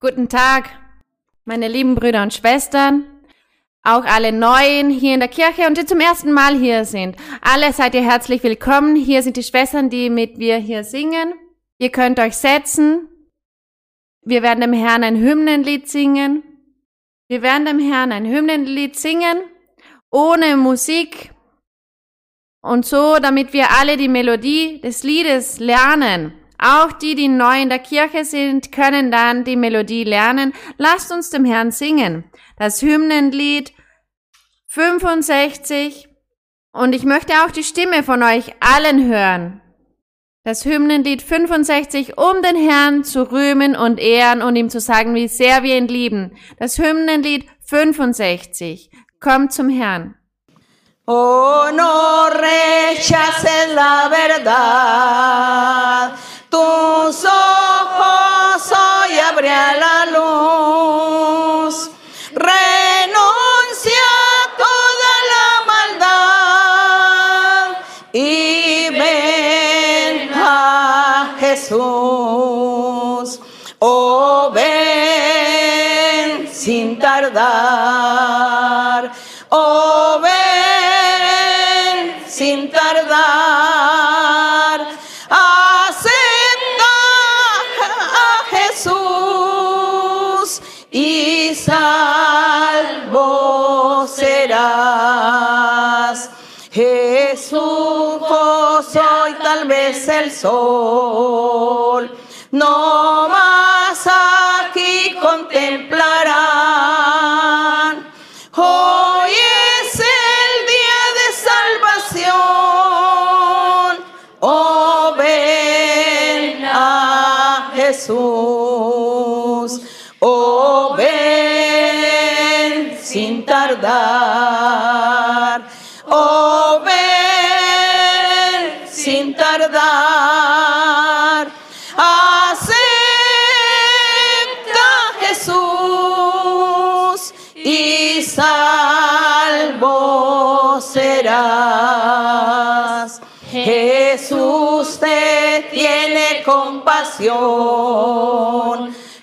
Guten Tag, meine lieben Brüder und Schwestern, auch alle Neuen hier in der Kirche und die zum ersten Mal hier sind. Alle seid ihr herzlich willkommen. Hier sind die Schwestern, die mit mir hier singen. Ihr könnt euch setzen. Wir werden dem Herrn ein Hymnenlied singen. Wir werden dem Herrn ein Hymnenlied singen, ohne Musik und so, damit wir alle die Melodie des Liedes lernen. Auch die, die neu in der Kirche sind, können dann die Melodie lernen. Lasst uns dem Herrn singen. Das Hymnenlied 65. Und ich möchte auch die Stimme von euch allen hören. Das Hymnenlied 65, um den Herrn zu rühmen und ehren und ihm zu sagen, wie sehr wir ihn lieben. Das Hymnenlied 65. Kommt zum Herrn. Oh, no rechaces la verdad. Tú vez el sol. No más aquí contemplarán.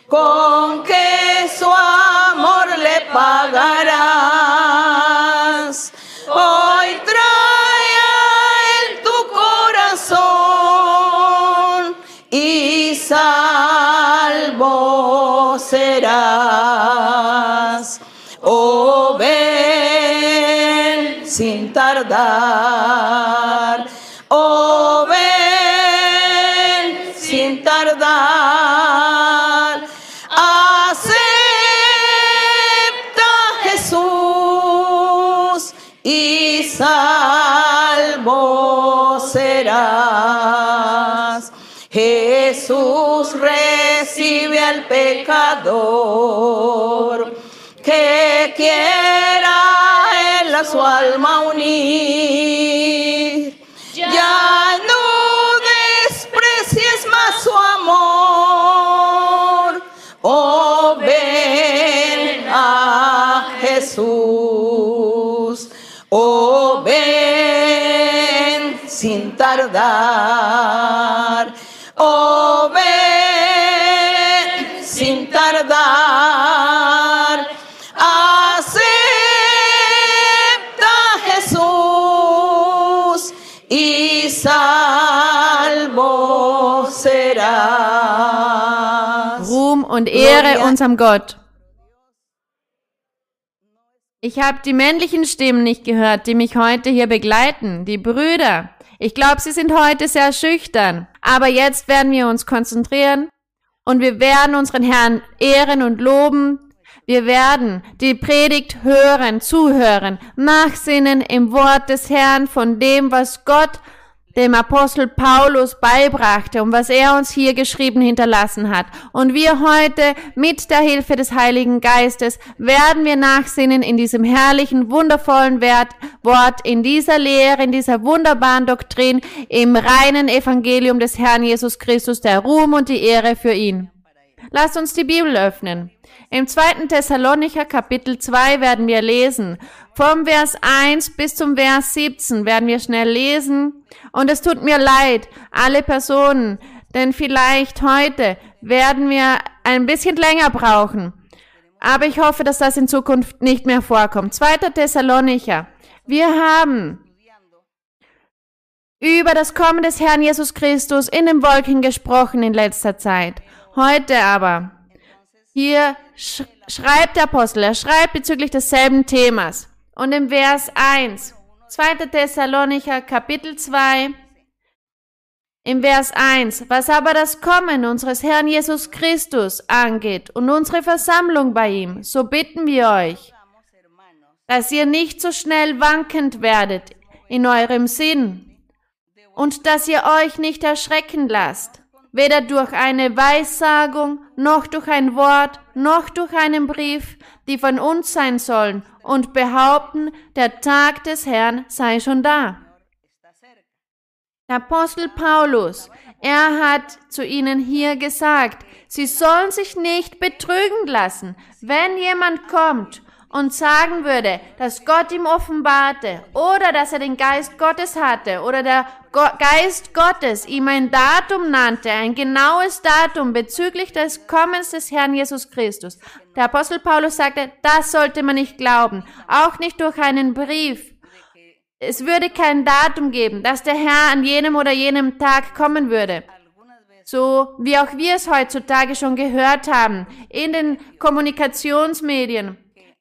Con que su amor le pagarás. Hoy trae tu corazón y salvo serás. Oh, ven sin tardar. Al pecador que quiera él a su alma unir. Und Ehre unserem Gott. Ich habe die männlichen Stimmen nicht gehört, die mich heute hier begleiten, die Brüder. Ich glaube, sie sind heute sehr schüchtern. Aber jetzt werden wir uns konzentrieren und wir werden unseren Herrn ehren und loben. Wir werden die Predigt hören, zuhören, nachsinnen im Wort des Herrn von dem, was Gott dem Apostel Paulus beibrachte und was er uns hier geschrieben hinterlassen hat. Und wir heute mit der Hilfe des Heiligen Geistes werden wir nachsinnen in diesem herrlichen, wundervollen Wort, in dieser Lehre, in dieser wunderbaren Doktrin, im reinen Evangelium des Herrn Jesus Christus, der Ruhm und die Ehre für ihn. Lasst uns die Bibel öffnen. Im zweiten Thessalonicher Kapitel 2 werden wir lesen. Vom Vers 1 bis zum Vers 17 werden wir schnell lesen. Und es tut mir leid, alle Personen, denn vielleicht heute werden wir ein bisschen länger brauchen. Aber ich hoffe, dass das in Zukunft nicht mehr vorkommt. Zweiter Thessalonicher. Wir haben über das Kommen des Herrn Jesus Christus in den Wolken gesprochen in letzter Zeit. Heute aber, hier sch schreibt der Apostel, er schreibt bezüglich desselben Themas. Und im Vers 1, 2. Thessalonicher Kapitel 2, im Vers 1, was aber das Kommen unseres Herrn Jesus Christus angeht und unsere Versammlung bei ihm, so bitten wir euch, dass ihr nicht so schnell wankend werdet in eurem Sinn und dass ihr euch nicht erschrecken lasst, weder durch eine Weissagung, noch durch ein Wort, noch durch einen Brief, die von uns sein sollen und behaupten, der Tag des Herrn sei schon da. Der Apostel Paulus, er hat zu ihnen hier gesagt, sie sollen sich nicht betrügen lassen, wenn jemand kommt und sagen würde, dass Gott ihm offenbarte oder dass er den Geist Gottes hatte oder der Geist Gottes ihm ein Datum nannte, ein genaues Datum bezüglich des Kommens des Herrn Jesus Christus. Der Apostel Paulus sagte, das sollte man nicht glauben, auch nicht durch einen Brief. Es würde kein Datum geben, dass der Herr an jenem oder jenem Tag kommen würde so wie auch wir es heutzutage schon gehört haben, in den Kommunikationsmedien.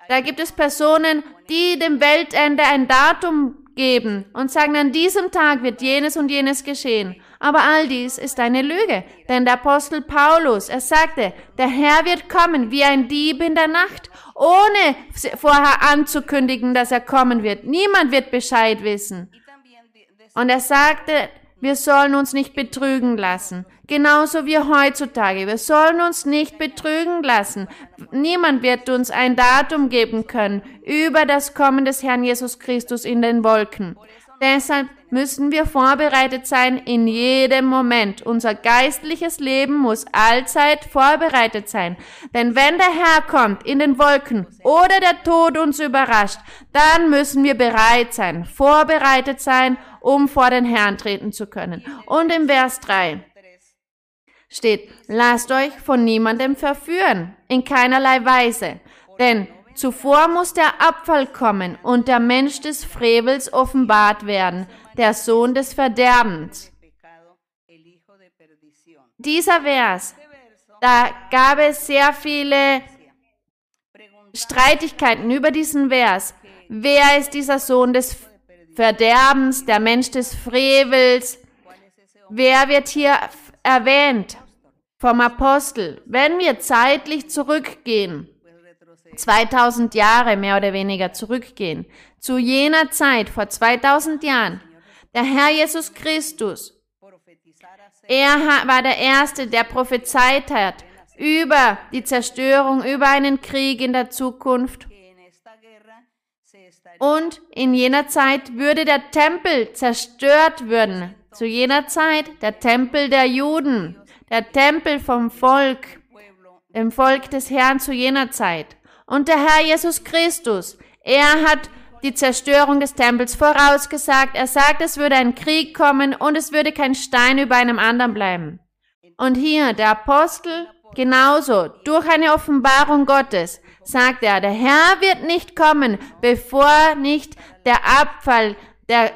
Da gibt es Personen, die dem Weltende ein Datum geben und sagen, an diesem Tag wird jenes und jenes geschehen. Aber all dies ist eine Lüge, denn der Apostel Paulus, er sagte, der Herr wird kommen wie ein Dieb in der Nacht, ohne vorher anzukündigen, dass er kommen wird. Niemand wird Bescheid wissen. Und er sagte, wir sollen uns nicht betrügen lassen. Genauso wie heutzutage. Wir sollen uns nicht betrügen lassen. Niemand wird uns ein Datum geben können über das Kommen des Herrn Jesus Christus in den Wolken. Deshalb müssen wir vorbereitet sein in jedem Moment. Unser geistliches Leben muss allzeit vorbereitet sein. Denn wenn der Herr kommt in den Wolken oder der Tod uns überrascht, dann müssen wir bereit sein, vorbereitet sein, um vor den Herrn treten zu können. Und im Vers 3 steht, lasst euch von niemandem verführen, in keinerlei Weise. Denn zuvor muss der Abfall kommen und der Mensch des Frevels offenbart werden, der Sohn des Verderbens. Dieser Vers, da gab es sehr viele Streitigkeiten über diesen Vers. Wer ist dieser Sohn des Verderbens, der Mensch des Frevels? Wer wird hier erwähnt? vom Apostel, wenn wir zeitlich zurückgehen, 2000 Jahre mehr oder weniger zurückgehen, zu jener Zeit vor 2000 Jahren, der Herr Jesus Christus, er war der Erste, der prophezeit hat über die Zerstörung, über einen Krieg in der Zukunft. Und in jener Zeit würde der Tempel zerstört werden. Zu jener Zeit der Tempel der Juden der Tempel vom Volk, dem Volk des Herrn zu jener Zeit. Und der Herr Jesus Christus, er hat die Zerstörung des Tempels vorausgesagt. Er sagt, es würde ein Krieg kommen und es würde kein Stein über einem anderen bleiben. Und hier der Apostel genauso, durch eine Offenbarung Gottes, sagt er, der Herr wird nicht kommen, bevor nicht der Abfall der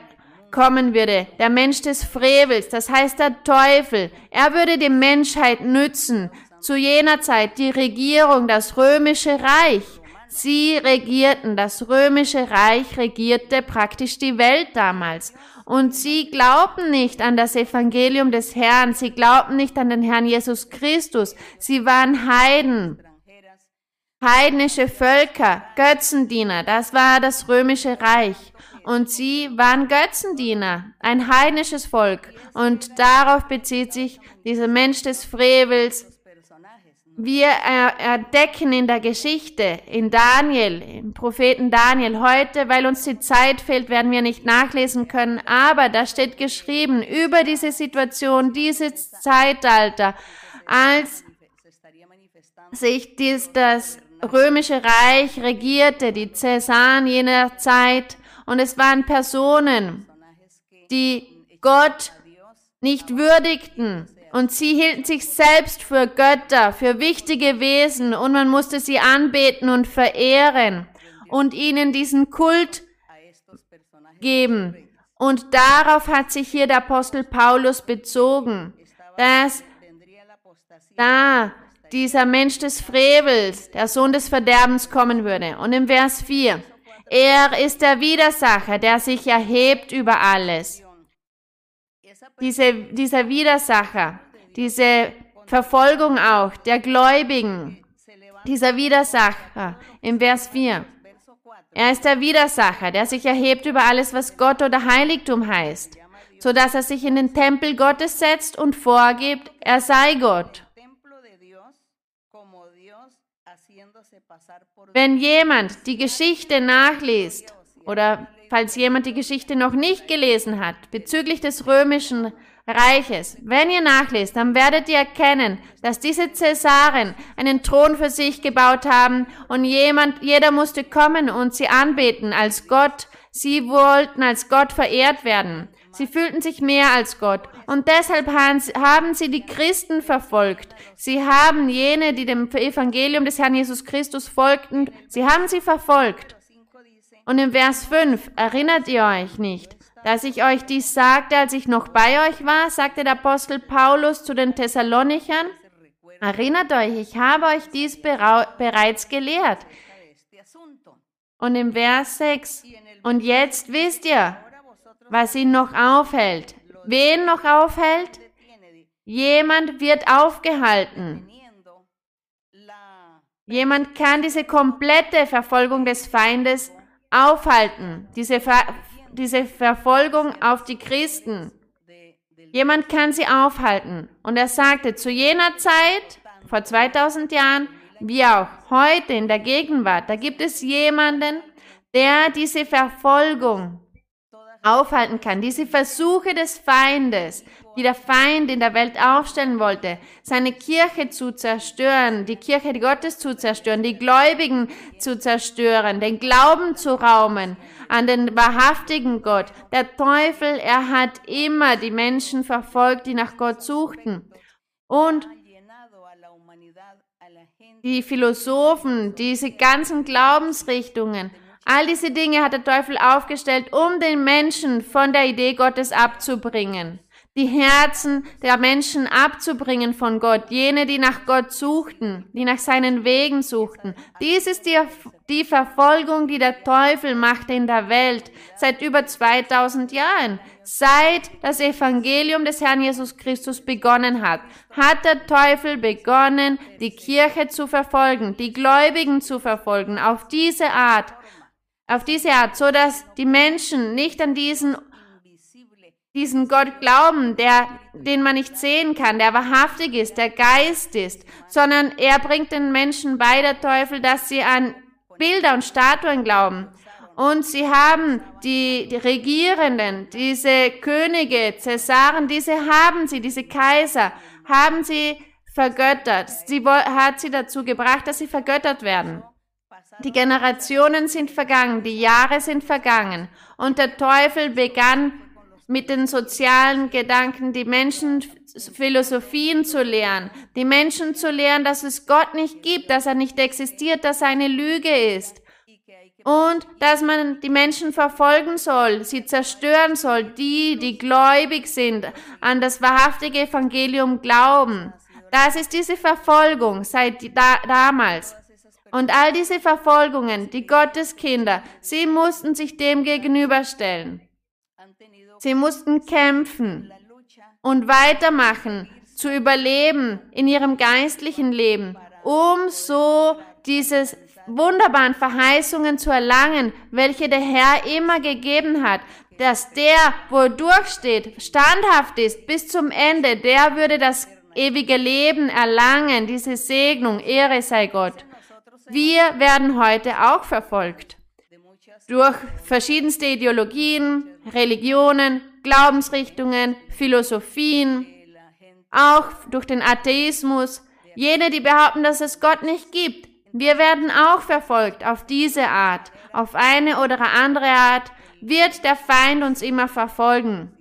kommen würde, der Mensch des Frevels, das heißt der Teufel, er würde die Menschheit nützen, zu jener Zeit die Regierung, das römische Reich. Sie regierten, das römische Reich regierte praktisch die Welt damals. Und sie glaubten nicht an das Evangelium des Herrn, sie glaubten nicht an den Herrn Jesus Christus, sie waren Heiden. Heidnische Völker, Götzendiener, das war das römische Reich und sie waren Götzendiener, ein heidnisches Volk. Und darauf bezieht sich dieser Mensch des Frevels. Wir entdecken in der Geschichte, in Daniel, im Propheten Daniel. Heute, weil uns die Zeit fehlt, werden wir nicht nachlesen können, aber da steht geschrieben über diese Situation, dieses Zeitalter, als sich dies, das römische Reich regierte, die Cäsaren jener Zeit, und es waren Personen, die Gott nicht würdigten, Und sie hielten sich selbst für Götter, für wichtige Wesen und man musste sie anbeten und verehren und ihnen diesen Kult geben. Und darauf hat sich hier der Apostel Paulus bezogen, dass da dieser Mensch des Frevels, der Sohn des Verderbens kommen würde. Und im Vers 4, er ist der Widersacher, der sich erhebt über alles. Diese, dieser Widersacher, diese Verfolgung auch der Gläubigen, dieser Widersacher im Vers 4. Er ist der Widersacher, der sich erhebt über alles, was Gott oder Heiligtum heißt, so dass er sich in den Tempel Gottes setzt und vorgibt, er sei Gott. Wenn jemand die Geschichte nachliest oder falls jemand die Geschichte noch nicht gelesen hat bezüglich des römischen Reiches. Wenn ihr nachlest, dann werdet ihr erkennen, dass diese Cäsaren einen Thron für sich gebaut haben und jemand, jeder musste kommen und sie anbeten als Gott. Sie wollten als Gott verehrt werden. Sie fühlten sich mehr als Gott. Und deshalb haben sie die Christen verfolgt. Sie haben jene, die dem Evangelium des Herrn Jesus Christus folgten, sie haben sie verfolgt. Und im Vers 5 erinnert ihr euch nicht, dass ich euch dies sagte, als ich noch bei euch war, sagte der Apostel Paulus zu den Thessalonichern. Erinnert euch, ich habe euch dies bereits gelehrt. Und im Vers 6, und jetzt wisst ihr, was ihn noch aufhält. Wen noch aufhält? Jemand wird aufgehalten. Jemand kann diese komplette Verfolgung des Feindes aufhalten. Diese Ver diese Verfolgung auf die Christen. Jemand kann sie aufhalten. Und er sagte, zu jener Zeit, vor 2000 Jahren, wie auch heute in der Gegenwart, da gibt es jemanden, der diese Verfolgung aufhalten kann, diese Versuche des Feindes, die der Feind in der Welt aufstellen wollte, seine Kirche zu zerstören, die Kirche Gottes zu zerstören, die Gläubigen zu zerstören, den Glauben zu rauben an den wahrhaftigen Gott. Der Teufel, er hat immer die Menschen verfolgt, die nach Gott suchten. Und die Philosophen, diese ganzen Glaubensrichtungen, All diese Dinge hat der Teufel aufgestellt, um den Menschen von der Idee Gottes abzubringen. Die Herzen der Menschen abzubringen von Gott, jene, die nach Gott suchten, die nach seinen Wegen suchten. Dies ist die, die Verfolgung, die der Teufel macht in der Welt seit über 2000 Jahren. Seit das Evangelium des Herrn Jesus Christus begonnen hat, hat der Teufel begonnen, die Kirche zu verfolgen, die Gläubigen zu verfolgen, auf diese Art auf diese Art, so dass die Menschen nicht an diesen, diesen Gott glauben, der, den man nicht sehen kann, der wahrhaftig ist, der Geist ist, sondern er bringt den Menschen bei, der Teufel, dass sie an Bilder und Statuen glauben. Und sie haben die, die Regierenden, diese Könige, Cäsaren, diese haben sie, diese Kaiser, haben sie vergöttert. Sie hat sie dazu gebracht, dass sie vergöttert werden. Die Generationen sind vergangen, die Jahre sind vergangen und der Teufel begann mit den sozialen Gedanken die Menschen Philosophien zu lehren, die Menschen zu lehren, dass es Gott nicht gibt, dass er nicht existiert, dass er eine Lüge ist und dass man die Menschen verfolgen soll, sie zerstören soll, die, die gläubig sind, an das wahrhaftige Evangelium glauben. Das ist diese Verfolgung seit da, damals. Und all diese Verfolgungen, die Gotteskinder, sie mussten sich dem gegenüberstellen. Sie mussten kämpfen und weitermachen, zu überleben in ihrem geistlichen Leben, um so diese wunderbaren Verheißungen zu erlangen, welche der Herr immer gegeben hat, dass der, wo durchsteht, standhaft ist bis zum Ende, der würde das ewige Leben erlangen, diese Segnung, Ehre sei Gott. Wir werden heute auch verfolgt durch verschiedenste Ideologien, Religionen, Glaubensrichtungen, Philosophien, auch durch den Atheismus, jene, die behaupten, dass es Gott nicht gibt. Wir werden auch verfolgt auf diese Art, auf eine oder andere Art wird der Feind uns immer verfolgen.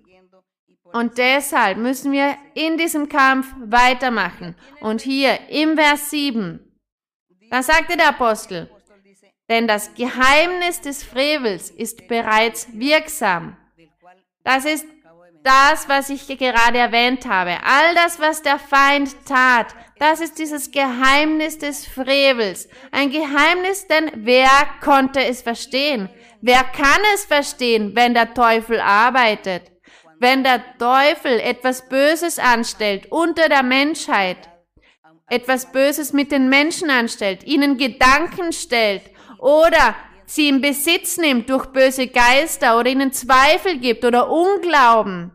Und deshalb müssen wir in diesem Kampf weitermachen. Und hier im Vers 7, da sagte der Apostel, denn das Geheimnis des Frevels ist bereits wirksam. Das ist das, was ich gerade erwähnt habe. All das, was der Feind tat, das ist dieses Geheimnis des Frevels. Ein Geheimnis, denn wer konnte es verstehen? Wer kann es verstehen, wenn der Teufel arbeitet? Wenn der Teufel etwas Böses anstellt unter der Menschheit, etwas Böses mit den Menschen anstellt, ihnen Gedanken stellt oder sie in Besitz nimmt durch böse Geister oder ihnen Zweifel gibt oder Unglauben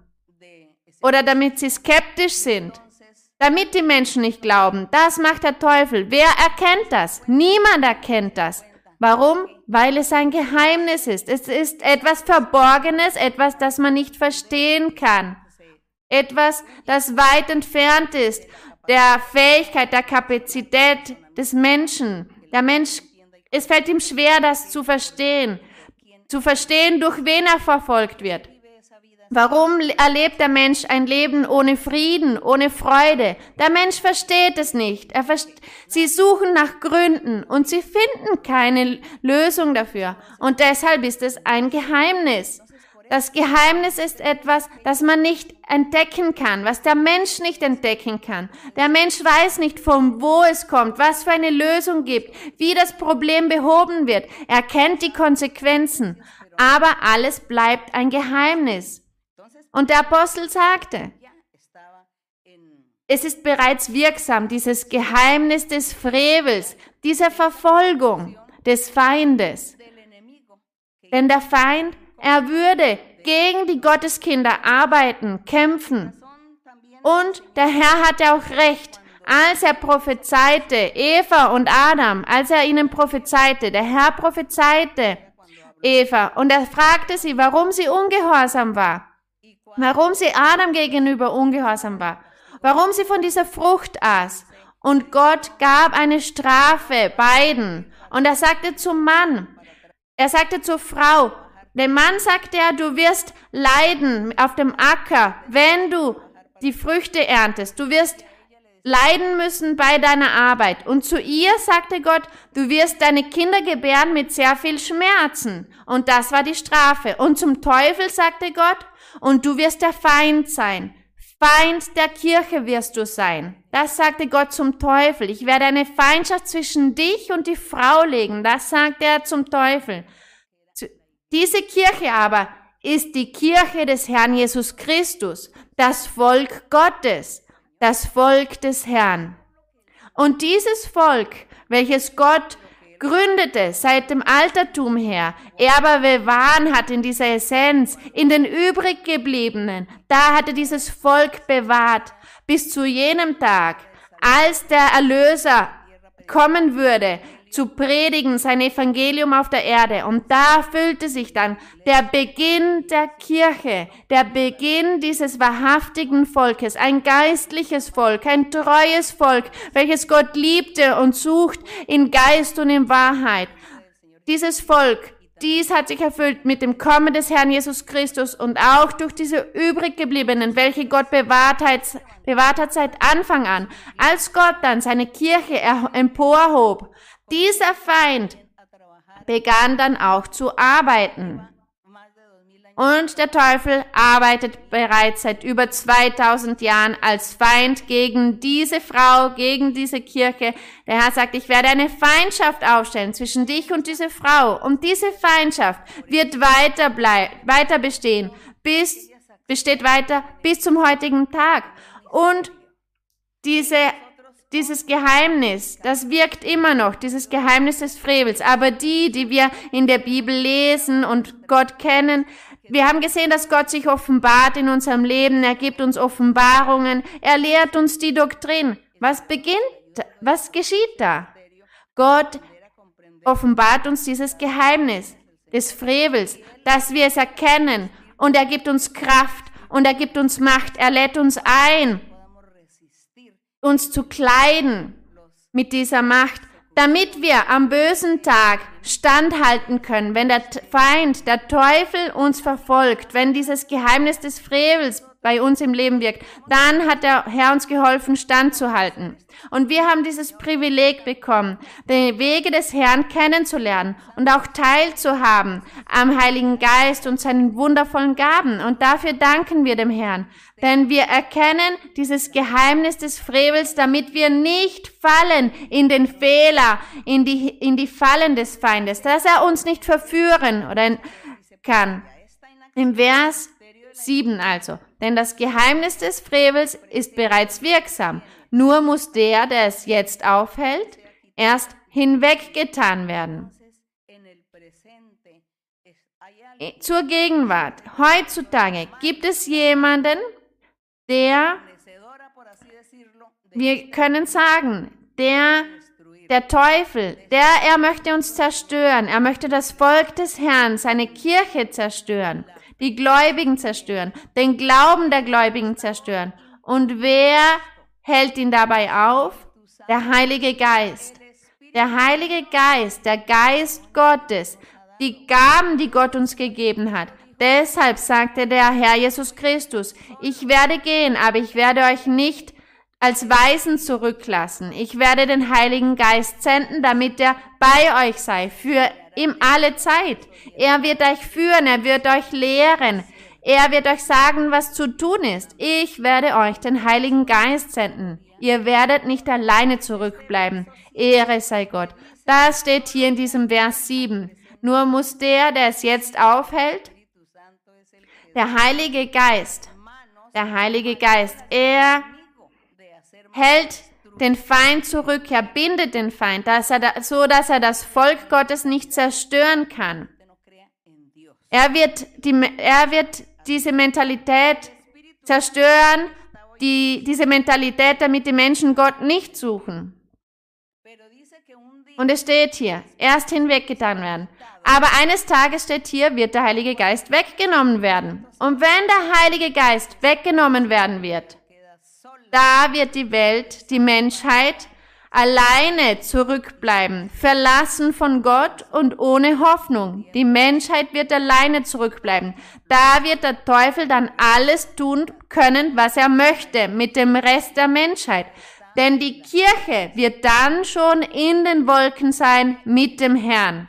oder damit sie skeptisch sind, damit die Menschen nicht glauben. Das macht der Teufel. Wer erkennt das? Niemand erkennt das. Warum? Weil es ein Geheimnis ist. Es ist etwas Verborgenes, etwas, das man nicht verstehen kann. Etwas, das weit entfernt ist der Fähigkeit, der Kapazität des Menschen. Der Mensch, es fällt ihm schwer, das zu verstehen. Zu verstehen, durch wen er verfolgt wird. Warum erlebt der Mensch ein Leben ohne Frieden, ohne Freude? Der Mensch versteht es nicht. Er verst sie suchen nach Gründen und sie finden keine Lösung dafür. Und deshalb ist es ein Geheimnis. Das Geheimnis ist etwas, das man nicht entdecken kann, was der Mensch nicht entdecken kann. Der Mensch weiß nicht, von wo es kommt, was für eine Lösung gibt, wie das Problem behoben wird. Er kennt die Konsequenzen. Aber alles bleibt ein Geheimnis. Und der Apostel sagte, es ist bereits wirksam, dieses Geheimnis des Frevels, dieser Verfolgung des Feindes. Denn der Feind, er würde gegen die Gotteskinder arbeiten, kämpfen. Und der Herr hatte auch recht, als er prophezeite, Eva und Adam, als er ihnen prophezeite, der Herr prophezeite Eva und er fragte sie, warum sie ungehorsam war warum sie Adam gegenüber ungehorsam war, warum sie von dieser Frucht aß. Und Gott gab eine Strafe beiden. Und er sagte zum Mann, er sagte zur Frau, dem Mann sagte er, du wirst leiden auf dem Acker, wenn du die Früchte erntest. Du wirst leiden müssen bei deiner Arbeit. Und zu ihr sagte Gott, du wirst deine Kinder gebären mit sehr viel Schmerzen. Und das war die Strafe. Und zum Teufel sagte Gott, und du wirst der Feind sein. Feind der Kirche wirst du sein. Das sagte Gott zum Teufel. Ich werde eine Feindschaft zwischen dich und die Frau legen. Das sagte er zum Teufel. Diese Kirche aber ist die Kirche des Herrn Jesus Christus, das Volk Gottes, das Volk des Herrn. Und dieses Volk, welches Gott gründete seit dem Altertum her, er aber bewahren hat in dieser Essenz, in den übrig gebliebenen, da hatte dieses Volk bewahrt, bis zu jenem Tag, als der Erlöser kommen würde, zu predigen, sein Evangelium auf der Erde. Und da füllte sich dann der Beginn der Kirche, der Beginn dieses wahrhaftigen Volkes, ein geistliches Volk, ein treues Volk, welches Gott liebte und sucht in Geist und in Wahrheit. Dieses Volk, dies hat sich erfüllt mit dem Kommen des Herrn Jesus Christus und auch durch diese übrig gebliebenen, welche Gott bewahrt hat, bewahrt hat seit Anfang an. Als Gott dann seine Kirche emporhob, dieser Feind begann dann auch zu arbeiten. Und der Teufel arbeitet bereits seit über 2000 Jahren als Feind gegen diese Frau, gegen diese Kirche. Der Herr sagt, ich werde eine Feindschaft aufstellen zwischen dich und diese Frau. Und diese Feindschaft wird weiter, weiter bestehen, bis, besteht weiter bis zum heutigen Tag. Und diese dieses Geheimnis, das wirkt immer noch, dieses Geheimnis des Frevels. Aber die, die wir in der Bibel lesen und Gott kennen, wir haben gesehen, dass Gott sich offenbart in unserem Leben. Er gibt uns Offenbarungen. Er lehrt uns die Doktrin. Was beginnt? Was geschieht da? Gott offenbart uns dieses Geheimnis des Frevels, dass wir es erkennen. Und er gibt uns Kraft und er gibt uns Macht. Er lädt uns ein uns zu kleiden mit dieser Macht, damit wir am bösen Tag standhalten können, wenn der Feind, der Teufel uns verfolgt, wenn dieses Geheimnis des Frevels bei uns im Leben wirkt, dann hat der Herr uns geholfen, standzuhalten. Und wir haben dieses Privileg bekommen, die Wege des Herrn kennenzulernen und auch teilzuhaben am Heiligen Geist und seinen wundervollen Gaben. Und dafür danken wir dem Herrn. Denn wir erkennen dieses Geheimnis des Frevels, damit wir nicht fallen in den Fehler, in die, in die Fallen des Feindes, dass er uns nicht verführen oder kann. Im Vers 7 also. Denn das Geheimnis des Frevels ist bereits wirksam. Nur muss der, der es jetzt aufhält, erst hinweggetan werden. Zur Gegenwart. Heutzutage gibt es jemanden, der, wir können sagen, der, der Teufel, der, er möchte uns zerstören. Er möchte das Volk des Herrn, seine Kirche zerstören die Gläubigen zerstören, den Glauben der Gläubigen zerstören. Und wer hält ihn dabei auf? Der Heilige Geist. Der Heilige Geist, der Geist Gottes, die Gaben, die Gott uns gegeben hat. Deshalb sagte der Herr Jesus Christus, ich werde gehen, aber ich werde euch nicht als Weisen zurücklassen. Ich werde den Heiligen Geist senden, damit er bei euch sei, für ihm alle Zeit. Er wird euch führen, er wird euch lehren. Er wird euch sagen, was zu tun ist. Ich werde euch den Heiligen Geist senden. Ihr werdet nicht alleine zurückbleiben. Ehre sei Gott. Das steht hier in diesem Vers 7. Nur muss der, der es jetzt aufhält, der Heilige Geist, der Heilige Geist, er hält den Feind zurück, er bindet den Feind, dass er da, so dass er das Volk Gottes nicht zerstören kann. Er wird, die, er wird diese Mentalität zerstören, die, diese Mentalität, damit die Menschen Gott nicht suchen. Und es steht hier, erst hinweggetan werden. Aber eines Tages steht hier, wird der Heilige Geist weggenommen werden. Und wenn der Heilige Geist weggenommen werden wird, da wird die Welt, die Menschheit alleine zurückbleiben, verlassen von Gott und ohne Hoffnung. Die Menschheit wird alleine zurückbleiben. Da wird der Teufel dann alles tun können, was er möchte mit dem Rest der Menschheit. Denn die Kirche wird dann schon in den Wolken sein mit dem Herrn.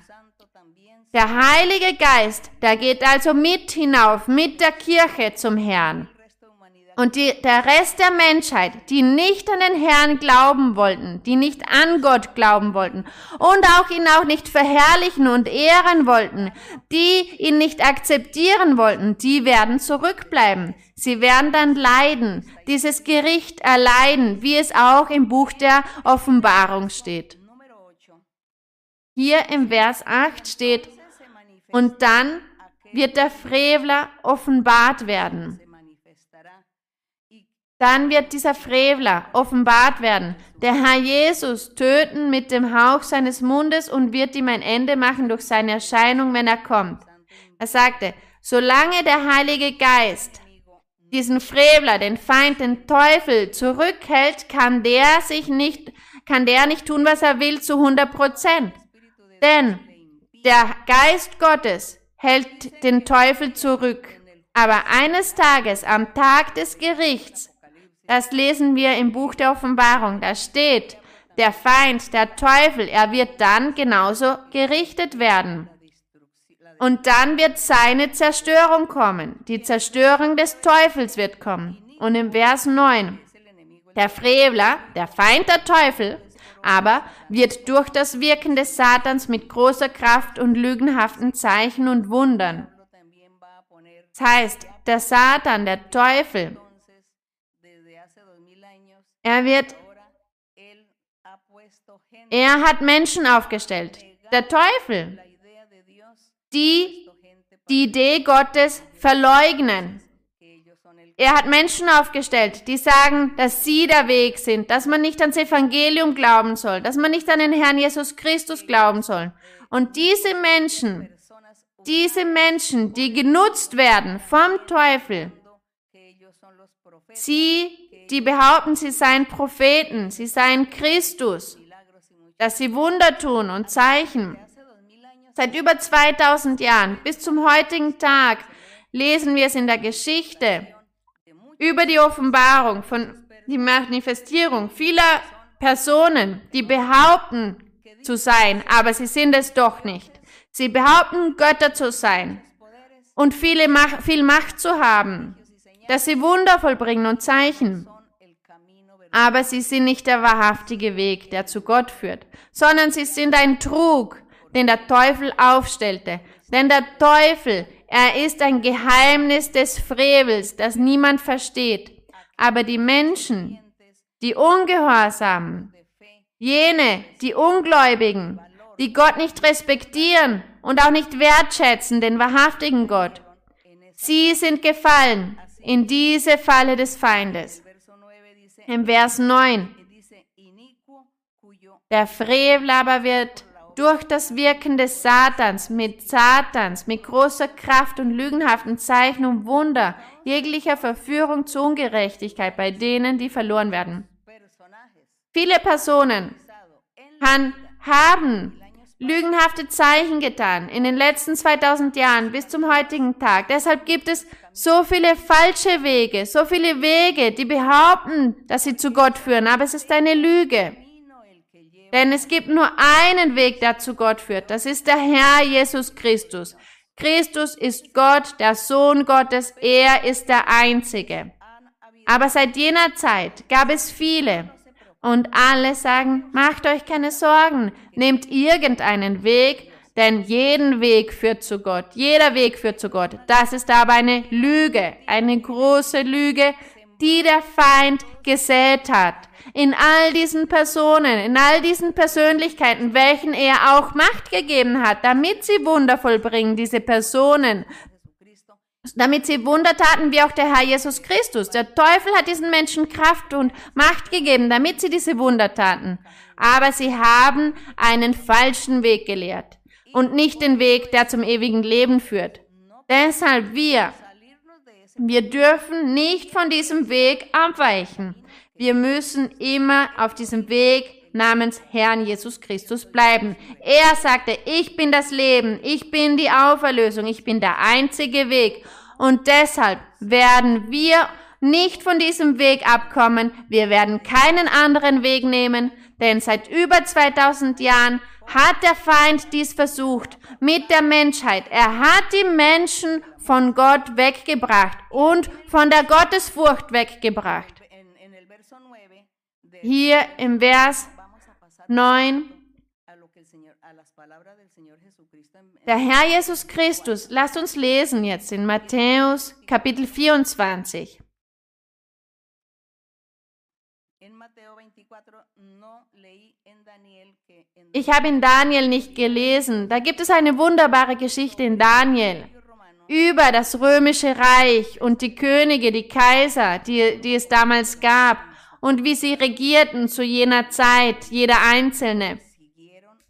Der Heilige Geist, der geht also mit hinauf, mit der Kirche zum Herrn. Und die, der Rest der Menschheit, die nicht an den Herrn glauben wollten, die nicht an Gott glauben wollten und auch ihn auch nicht verherrlichen und ehren wollten, die ihn nicht akzeptieren wollten, die werden zurückbleiben. Sie werden dann leiden, dieses Gericht erleiden, wie es auch im Buch der Offenbarung steht. Hier im Vers 8 steht, und dann wird der Frevler offenbart werden dann wird dieser Frevler offenbart werden, der Herr Jesus töten mit dem Hauch seines Mundes und wird ihm ein Ende machen durch seine Erscheinung, wenn er kommt. Er sagte, solange der Heilige Geist diesen Frevler, den Feind, den Teufel zurückhält, kann der sich nicht, kann der nicht tun, was er will zu 100 Prozent. Denn der Geist Gottes hält den Teufel zurück. Aber eines Tages, am Tag des Gerichts, das lesen wir im Buch der Offenbarung. Da steht, der Feind, der Teufel, er wird dann genauso gerichtet werden. Und dann wird seine Zerstörung kommen. Die Zerstörung des Teufels wird kommen. Und im Vers 9, der Frevler, der Feind der Teufel, aber wird durch das Wirken des Satans mit großer Kraft und lügenhaften Zeichen und Wundern. Das heißt, der Satan, der Teufel, er wird, er hat Menschen aufgestellt. Der Teufel, die die Idee Gottes verleugnen. Er hat Menschen aufgestellt, die sagen, dass sie der Weg sind, dass man nicht ans Evangelium glauben soll, dass man nicht an den Herrn Jesus Christus glauben soll. Und diese Menschen, diese Menschen, die genutzt werden vom Teufel, sie die behaupten, sie seien Propheten, sie seien Christus, dass sie Wunder tun und Zeichen. Seit über 2000 Jahren bis zum heutigen Tag lesen wir es in der Geschichte, über die Offenbarung von die Manifestierung vieler Personen, die behaupten zu sein, aber sie sind es doch nicht. Sie behaupten Götter zu sein und viele viel Macht zu haben, dass sie Wunder vollbringen und Zeichen. Aber sie sind nicht der wahrhaftige Weg, der zu Gott führt, sondern sie sind ein Trug, den der Teufel aufstellte. Denn der Teufel, er ist ein Geheimnis des Frevels, das niemand versteht. Aber die Menschen, die Ungehorsamen, jene, die Ungläubigen, die Gott nicht respektieren und auch nicht wertschätzen, den wahrhaftigen Gott, sie sind gefallen in diese Falle des Feindes. Im Vers 9. Der Frevel aber wird durch das Wirken des Satans, mit Satans, mit großer Kraft und lügenhaften Zeichen und Wunder, jeglicher Verführung zur Ungerechtigkeit bei denen, die verloren werden. Viele Personen haben lügenhafte Zeichen getan in den letzten 2000 Jahren bis zum heutigen Tag. Deshalb gibt es so viele falsche Wege, so viele Wege, die behaupten, dass sie zu Gott führen, aber es ist eine Lüge. Denn es gibt nur einen Weg, der zu Gott führt. Das ist der Herr Jesus Christus. Christus ist Gott, der Sohn Gottes. Er ist der Einzige. Aber seit jener Zeit gab es viele. Und alle sagen, macht euch keine Sorgen, nehmt irgendeinen Weg, denn jeden Weg führt zu Gott. Jeder Weg führt zu Gott. Das ist aber eine Lüge, eine große Lüge, die der Feind gesät hat in all diesen Personen, in all diesen Persönlichkeiten, welchen er auch Macht gegeben hat, damit sie Wunder vollbringen, diese Personen, damit sie Wunder taten, wie auch der Herr Jesus Christus. Der Teufel hat diesen Menschen Kraft und Macht gegeben, damit sie diese Wunder taten. Aber sie haben einen falschen Weg gelehrt und nicht den Weg, der zum ewigen Leben führt. Deshalb wir, wir dürfen nicht von diesem Weg abweichen. Wir müssen immer auf diesem Weg namens Herrn Jesus Christus bleiben. Er sagte, ich bin das Leben, ich bin die Auferlösung, ich bin der einzige Weg. Und deshalb werden wir nicht von diesem Weg abkommen. Wir werden keinen anderen Weg nehmen, denn seit über 2000 Jahren hat der Feind dies versucht mit der Menschheit. Er hat die Menschen von Gott weggebracht und von der Gottesfurcht weggebracht hier im Vers 9, der Herr Jesus Christus, lasst uns lesen jetzt in Matthäus Kapitel 24. Ich habe in Daniel nicht gelesen. Da gibt es eine wunderbare Geschichte in Daniel über das römische Reich und die Könige, die Kaiser, die, die es damals gab und wie sie regierten zu jener Zeit, jeder Einzelne,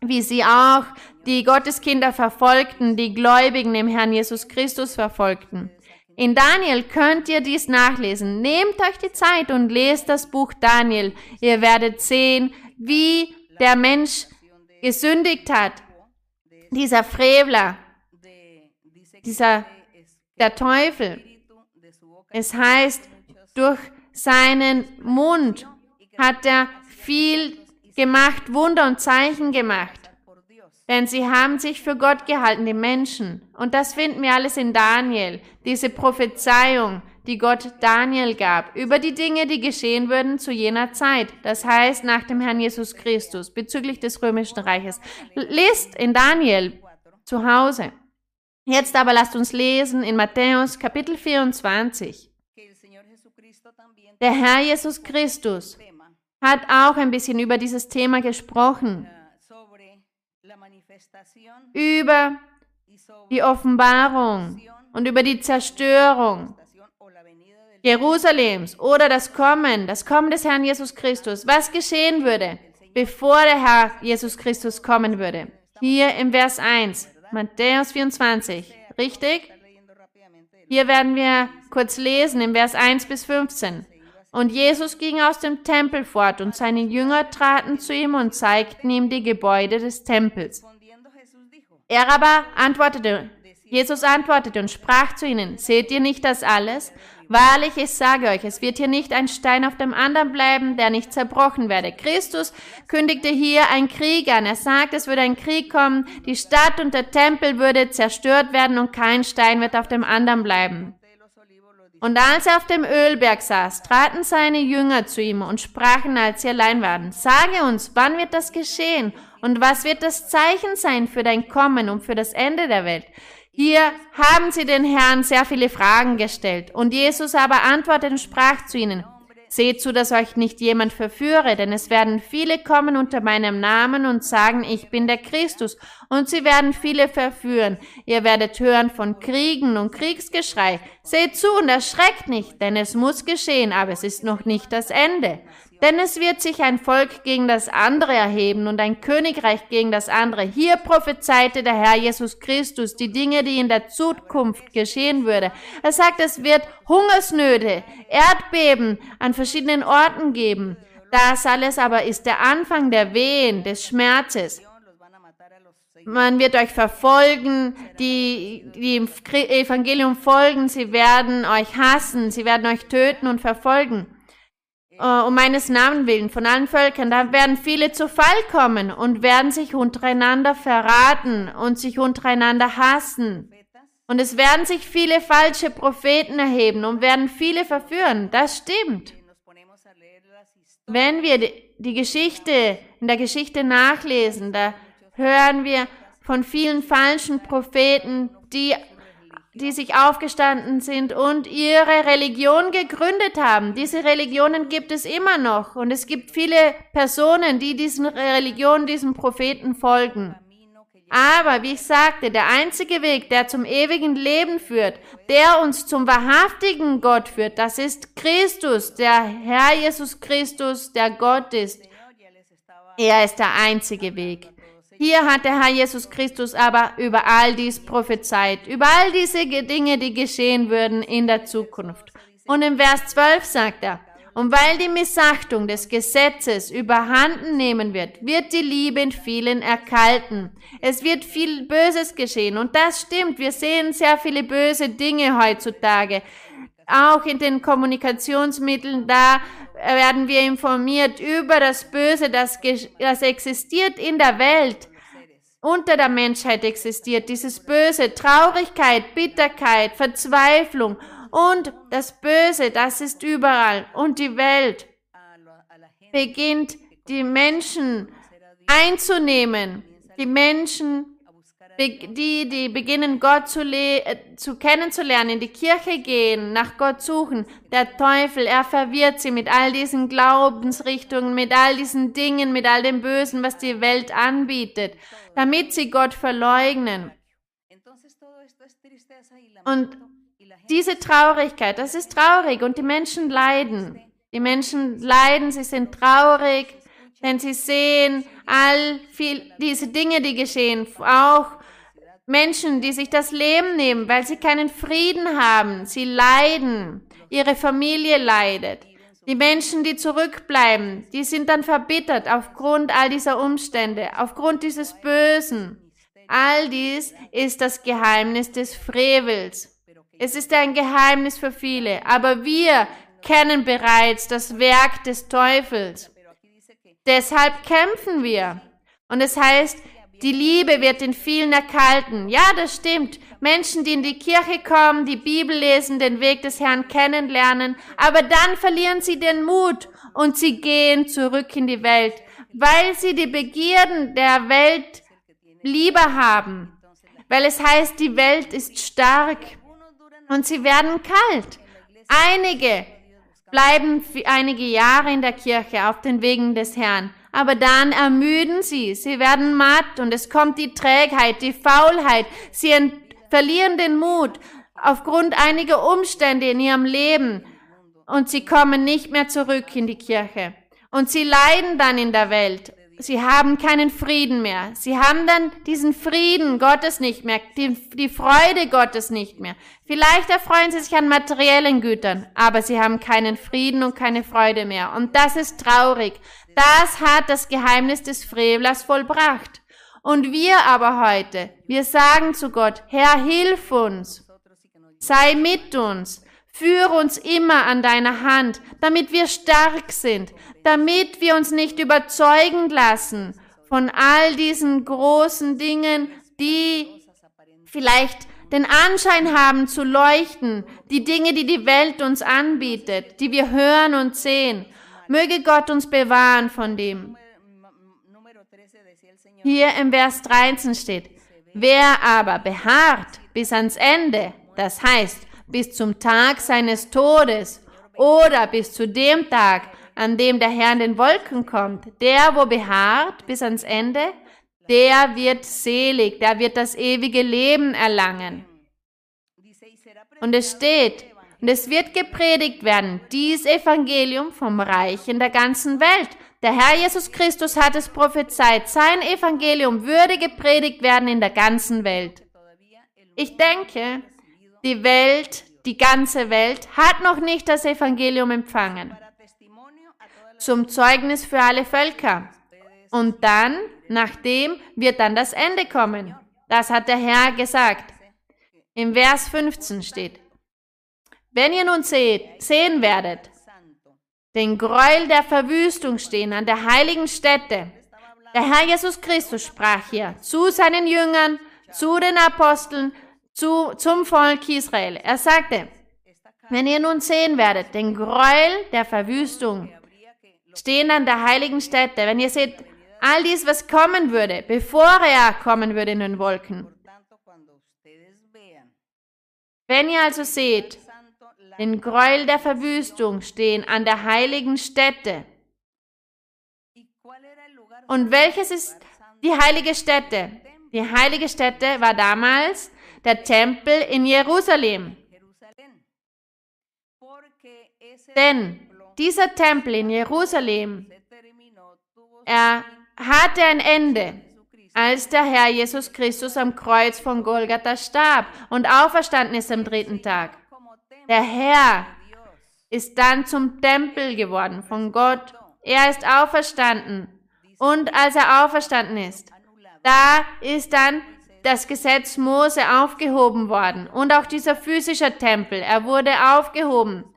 wie sie auch die Gotteskinder verfolgten, die Gläubigen im Herrn Jesus Christus verfolgten. In Daniel könnt ihr dies nachlesen. Nehmt euch die Zeit und lest das Buch Daniel. Ihr werdet sehen, wie der Mensch gesündigt hat. Dieser Frevler, dieser, der Teufel. Es heißt, durch seinen Mund hat er viel gemacht, Wunder und Zeichen gemacht. Denn sie haben sich für Gott gehalten, die Menschen. Und das finden wir alles in Daniel, diese Prophezeiung, die Gott Daniel gab, über die Dinge, die geschehen würden zu jener Zeit. Das heißt, nach dem Herrn Jesus Christus, bezüglich des römischen Reiches. Lest in Daniel zu Hause. Jetzt aber lasst uns lesen in Matthäus Kapitel 24. Der Herr Jesus Christus hat auch ein bisschen über dieses Thema gesprochen, über die Offenbarung und über die Zerstörung Jerusalems oder das Kommen, das Kommen des Herrn Jesus Christus, was geschehen würde, bevor der Herr Jesus Christus kommen würde. Hier im Vers 1, Matthäus 24, richtig? Hier werden wir kurz lesen im Vers 1 bis 15. Und Jesus ging aus dem Tempel fort, und seine Jünger traten zu ihm und zeigten ihm die Gebäude des Tempels. Er aber antwortete, Jesus antwortete und sprach zu ihnen, seht ihr nicht das alles? Wahrlich, ich sage euch, es wird hier nicht ein Stein auf dem anderen bleiben, der nicht zerbrochen werde. Christus kündigte hier einen Krieg an. Er sagt, es würde ein Krieg kommen, die Stadt und der Tempel würde zerstört werden und kein Stein wird auf dem anderen bleiben. Und als er auf dem Ölberg saß, traten seine Jünger zu ihm und sprachen, als sie allein waren, sage uns, wann wird das geschehen? Und was wird das Zeichen sein für dein Kommen und für das Ende der Welt? Hier haben sie den Herrn sehr viele Fragen gestellt. Und Jesus aber antwortete und sprach zu ihnen, Seht zu, dass euch nicht jemand verführe, denn es werden viele kommen unter meinem Namen und sagen, ich bin der Christus, und sie werden viele verführen. Ihr werdet hören von Kriegen und Kriegsgeschrei. Seht zu und erschreckt nicht, denn es muss geschehen, aber es ist noch nicht das Ende. Denn es wird sich ein Volk gegen das andere erheben und ein Königreich gegen das andere. Hier prophezeite der Herr Jesus Christus die Dinge, die in der Zukunft geschehen würde. Er sagt, es wird Hungersnöte, Erdbeben an verschiedenen Orten geben. Das alles aber ist der Anfang der Wehen, des Schmerzes. Man wird euch verfolgen, die, die im Evangelium folgen, sie werden euch hassen, sie werden euch töten und verfolgen uh, um meines Namens willen von allen Völkern, da werden viele zu Fall kommen und werden sich untereinander verraten und sich untereinander hassen. Und es werden sich viele falsche Propheten erheben und werden viele verführen. Das stimmt. Wenn wir die Geschichte, in der Geschichte nachlesen, da hören wir von vielen falschen Propheten, die die sich aufgestanden sind und ihre Religion gegründet haben. Diese Religionen gibt es immer noch und es gibt viele Personen, die diesen Religionen, diesem Propheten folgen. Aber wie ich sagte, der einzige Weg, der zum ewigen Leben führt, der uns zum wahrhaftigen Gott führt, das ist Christus, der Herr Jesus Christus, der Gott ist. Er ist der einzige Weg. Hier hat der Herr Jesus Christus aber über all dies prophezeit, über all diese Dinge, die geschehen würden in der Zukunft. Und im Vers 12 sagt er, und weil die Missachtung des Gesetzes überhanden nehmen wird, wird die Liebe in vielen erkalten. Es wird viel Böses geschehen. Und das stimmt. Wir sehen sehr viele böse Dinge heutzutage. Auch in den Kommunikationsmitteln, da werden wir informiert über das Böse, das, das existiert in der Welt, unter der Menschheit existiert. Dieses Böse, Traurigkeit, Bitterkeit, Verzweiflung und das Böse, das ist überall. Und die Welt beginnt die Menschen einzunehmen. Die Menschen die, die beginnen, Gott zu, äh, zu kennenzulernen, in die Kirche gehen, nach Gott suchen. Der Teufel, er verwirrt sie mit all diesen Glaubensrichtungen, mit all diesen Dingen, mit all dem Bösen, was die Welt anbietet, damit sie Gott verleugnen. Und diese Traurigkeit, das ist traurig und die Menschen leiden. Die Menschen leiden, sie sind traurig, denn sie sehen all viel, diese Dinge, die geschehen, auch Menschen, die sich das Leben nehmen, weil sie keinen Frieden haben. Sie leiden. Ihre Familie leidet. Die Menschen, die zurückbleiben, die sind dann verbittert aufgrund all dieser Umstände, aufgrund dieses Bösen. All dies ist das Geheimnis des Frevels. Es ist ein Geheimnis für viele, aber wir kennen bereits das Werk des Teufels. Deshalb kämpfen wir. Und es heißt, die Liebe wird in vielen erkalten. Ja, das stimmt. Menschen, die in die Kirche kommen, die Bibel lesen, den Weg des Herrn kennenlernen, aber dann verlieren sie den Mut und sie gehen zurück in die Welt, weil sie die Begierden der Welt lieber haben. Weil es heißt, die Welt ist stark und sie werden kalt. Einige bleiben einige Jahre in der Kirche auf den Wegen des Herrn aber dann ermüden sie, sie werden matt und es kommt die Trägheit, die Faulheit, sie verlieren den Mut aufgrund einiger Umstände in ihrem Leben und sie kommen nicht mehr zurück in die Kirche. Und sie leiden dann in der Welt. Sie haben keinen Frieden mehr. Sie haben dann diesen Frieden Gottes nicht mehr, die, die Freude Gottes nicht mehr. Vielleicht erfreuen sie sich an materiellen Gütern, aber sie haben keinen Frieden und keine Freude mehr. Und das ist traurig. Das hat das Geheimnis des Frevlers vollbracht. Und wir aber heute, wir sagen zu Gott, Herr, hilf uns, sei mit uns, Führe uns immer an deiner Hand, damit wir stark sind, damit wir uns nicht überzeugen lassen von all diesen großen Dingen, die vielleicht den Anschein haben zu leuchten, die Dinge, die die Welt uns anbietet, die wir hören und sehen. Möge Gott uns bewahren von dem. Hier im Vers 13 steht, wer aber beharrt bis ans Ende, das heißt bis zum Tag seines Todes oder bis zu dem Tag, an dem der Herr in den Wolken kommt, der, wo beharrt bis ans Ende, der wird selig, der wird das ewige Leben erlangen. Und es steht, und es wird gepredigt werden, dies Evangelium vom Reich in der ganzen Welt. Der Herr Jesus Christus hat es prophezeit, sein Evangelium würde gepredigt werden in der ganzen Welt. Ich denke, die Welt, die ganze Welt hat noch nicht das Evangelium empfangen. Zum Zeugnis für alle Völker. Und dann, nachdem, wird dann das Ende kommen. Das hat der Herr gesagt. Im Vers 15 steht, wenn ihr nun seht, sehen werdet, den Gräuel der Verwüstung stehen an der heiligen Stätte. Der Herr Jesus Christus sprach hier zu seinen Jüngern, zu den Aposteln, zu, zum Volk Israel. Er sagte, wenn ihr nun sehen werdet, den Gräuel der Verwüstung stehen an der heiligen Stätte, wenn ihr seht, all dies, was kommen würde, bevor er kommen würde in den Wolken, wenn ihr also seht, den Gräuel der Verwüstung stehen an der heiligen Stätte. Und welches ist die heilige Stätte? Die heilige Stätte war damals der Tempel in Jerusalem. Denn dieser Tempel in Jerusalem, er hatte ein Ende als der Herr Jesus Christus am Kreuz von Golgatha starb und auferstanden ist am dritten Tag. Der Herr ist dann zum Tempel geworden von Gott. Er ist auferstanden. Und als er auferstanden ist, da ist dann das Gesetz Mose aufgehoben worden und auch dieser physische Tempel, er wurde aufgehoben.